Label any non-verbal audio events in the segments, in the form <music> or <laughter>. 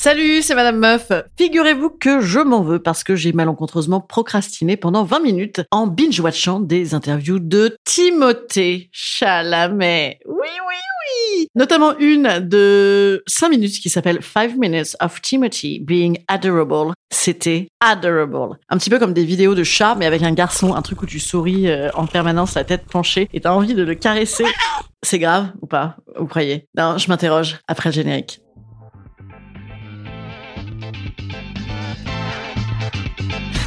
Salut, c'est Madame Meuf. Figurez-vous que je m'en veux parce que j'ai malencontreusement procrastiné pendant 20 minutes en binge-watchant des interviews de Timothée Chalamet. Oui, oui, oui. Notamment une de 5 minutes qui s'appelle 5 Minutes of Timothy Being Adorable. C'était adorable. Un petit peu comme des vidéos de chats, mais avec un garçon, un truc où tu souris euh, en permanence, la tête penchée, et t'as envie de le caresser. C'est grave ou pas? Vous croyez? Non, je m'interroge après le générique.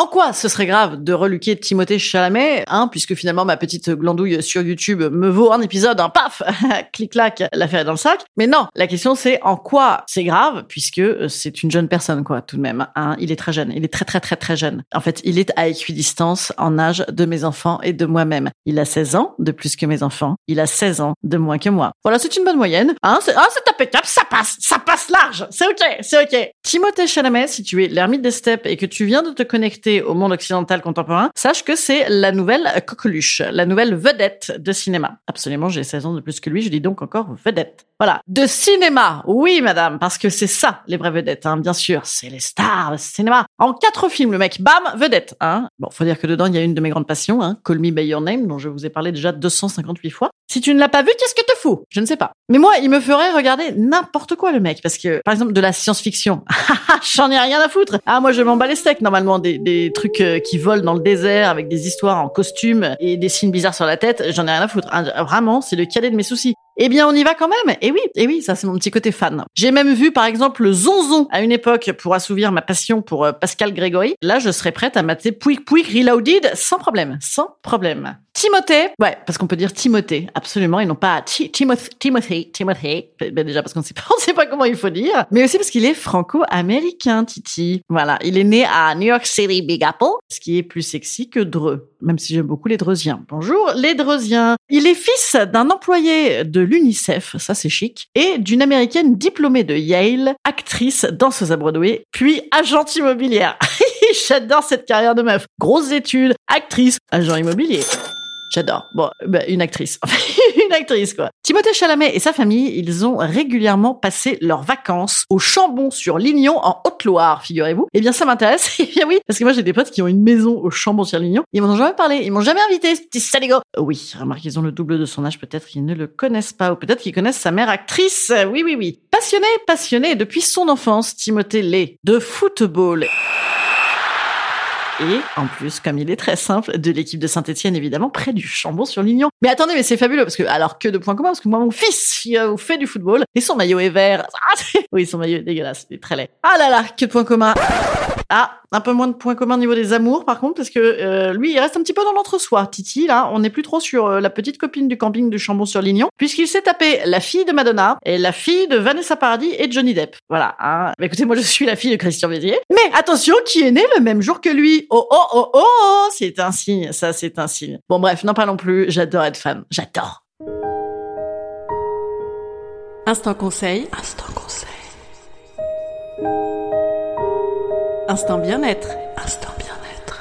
En quoi ce serait grave de reluquer Timothée Chalamet, hein, puisque finalement ma petite glandouille sur YouTube me vaut un épisode, un paf, <laughs> clic-clac, l'affaire est dans le sac. Mais non, la question c'est en quoi c'est grave, puisque euh, c'est une jeune personne, quoi, tout de même. Hein. Il est très jeune, il est très très très très jeune. En fait, il est à équidistance en âge de mes enfants et de moi-même. Il a 16 ans de plus que mes enfants, il a 16 ans de moins que moi. Voilà, c'est une bonne moyenne. Hein, c'est ah, impeccable, ça passe, ça passe large, c'est ok, c'est ok. Timothée Chalamet, si tu es l'ermite des steppes et que tu viens de te connecter au monde occidental contemporain, sache que c'est la nouvelle coqueluche, la nouvelle vedette de cinéma. Absolument, j'ai 16 ans de plus que lui, je dis donc encore vedette. Voilà, de cinéma, oui madame, parce que c'est ça les vraies vedettes, hein, bien sûr, c'est les stars de cinéma. En quatre films, le mec, bam, vedette. Hein. Bon, faut dire que dedans, il y a une de mes grandes passions, hein, Call Me By Your Name, dont je vous ai parlé déjà 258 fois. Si tu ne l'as pas vu, qu'est-ce que te fous Je ne sais pas. Mais moi, il me ferait regarder n'importe quoi, le mec, parce que, par exemple, de la science-fiction, <laughs> j'en ai rien à foutre. Ah, moi, je m'en bats les steaks, normalement, des, trucs euh, qui volent dans le désert avec des histoires en costume et des signes bizarres sur la tête, j'en ai rien à foutre. Ah, Vraiment, c'est le cadet de mes soucis. Eh bien, on y va quand même. Et oui, et oui, ça c'est mon petit côté fan. J'ai même vu, par exemple, le Zonzon à une époque pour assouvir ma passion pour euh, Pascal Grégory. Là, je serais prête à mater Pouic Pouic Reloaded sans problème, sans problème. Timothée, ouais, parce qu'on peut dire Timothée, absolument, et non pas Ti- Timoth- Timothy, Timothy. Ben déjà parce qu'on sait pas, <laughs> pas comment il faut dire, mais aussi parce qu'il est franco-américain, Titi. Voilà, il est né à New York City, Big Apple, ce qui est plus sexy que Dreux, même si j'aime beaucoup les Dreusiens. Bonjour, les Dreusiens. Il est fils d'un employé de l'UNICEF, ça c'est chic, et d'une américaine diplômée de Yale, actrice, danseuse à Broadway, puis agente immobilière. <laughs> J'adore cette carrière de meuf. Grosses études, actrice, agent immobilier. J'adore. Bon, bah, une actrice. <laughs> une actrice, quoi. Timothée Chalamet et sa famille, ils ont régulièrement passé leurs vacances au Chambon-sur-Lignon en Haute-Loire, figurez-vous. Eh bien, ça m'intéresse. <laughs> Eh bien oui, parce que moi, j'ai des potes qui ont une maison au Chambon-sur-Lignon. Ils m'en ont jamais parlé. Ils m'ont jamais invité, ce petit saligo. Euh, Oui, remarque, ils ont le double de son âge. Peut-être qu'ils ne le connaissent pas ou peut-être qu'ils connaissent sa mère actrice. Oui, oui, oui. Passionné, passionné depuis son enfance, Timothée l'est de football. Et en plus, comme il est très simple, de l'équipe de Saint-Etienne, évidemment, près du Chambon-sur-Lignon. Mais attendez, mais c'est fabuleux, parce que, alors que de points communs, parce que moi, mon fils euh, fait du football, et son maillot est vert. <laughs> Ah, oui, son maillot est dégueulasse, il est très laid. Ah là là, que de points communs. Ah, un peu moins de points communs au niveau des amours, par contre, parce que euh, lui, il reste un petit peu dans l'entre-soi. Titi, là, on n'est plus trop sur euh, la petite copine du camping du Chambon-sur-Lignon, puisqu'il s'est tapé la fille de Madonna et la fille de Vanessa Paradis et Johnny Depp. Voilà. Hein. Bah, écoutez, moi, je suis la fille de Christian Bézier. Mais attention, qui est né le même jour que lui Oh, oh, oh, oh C'est un signe, ça, c'est un signe. Bon, bref, n'en parlons plus. J'adore être fan. J'adore. Instant conseil. Instant conseil. Instant bien-être. Instant bien-être.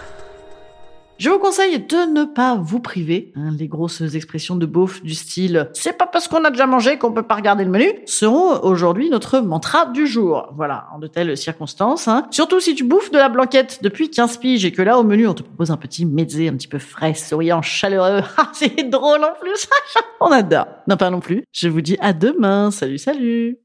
Je vous conseille de ne pas vous priver. Hein, les grosses expressions de beauf du style c'est pas parce qu'on a déjà mangé qu'on peut pas regarder le menu seront aujourd'hui notre mantra du jour. Voilà, en de telles circonstances. Hein. Surtout si tu bouffes de la blanquette depuis 15 piges et que là au menu on te propose un petit mezzé un petit peu frais, souriant, chaleureux. <laughs> Ah, c'est drôle en plus. <laughs> on adore. Non pas non plus. Je vous dis à demain. Salut, salut.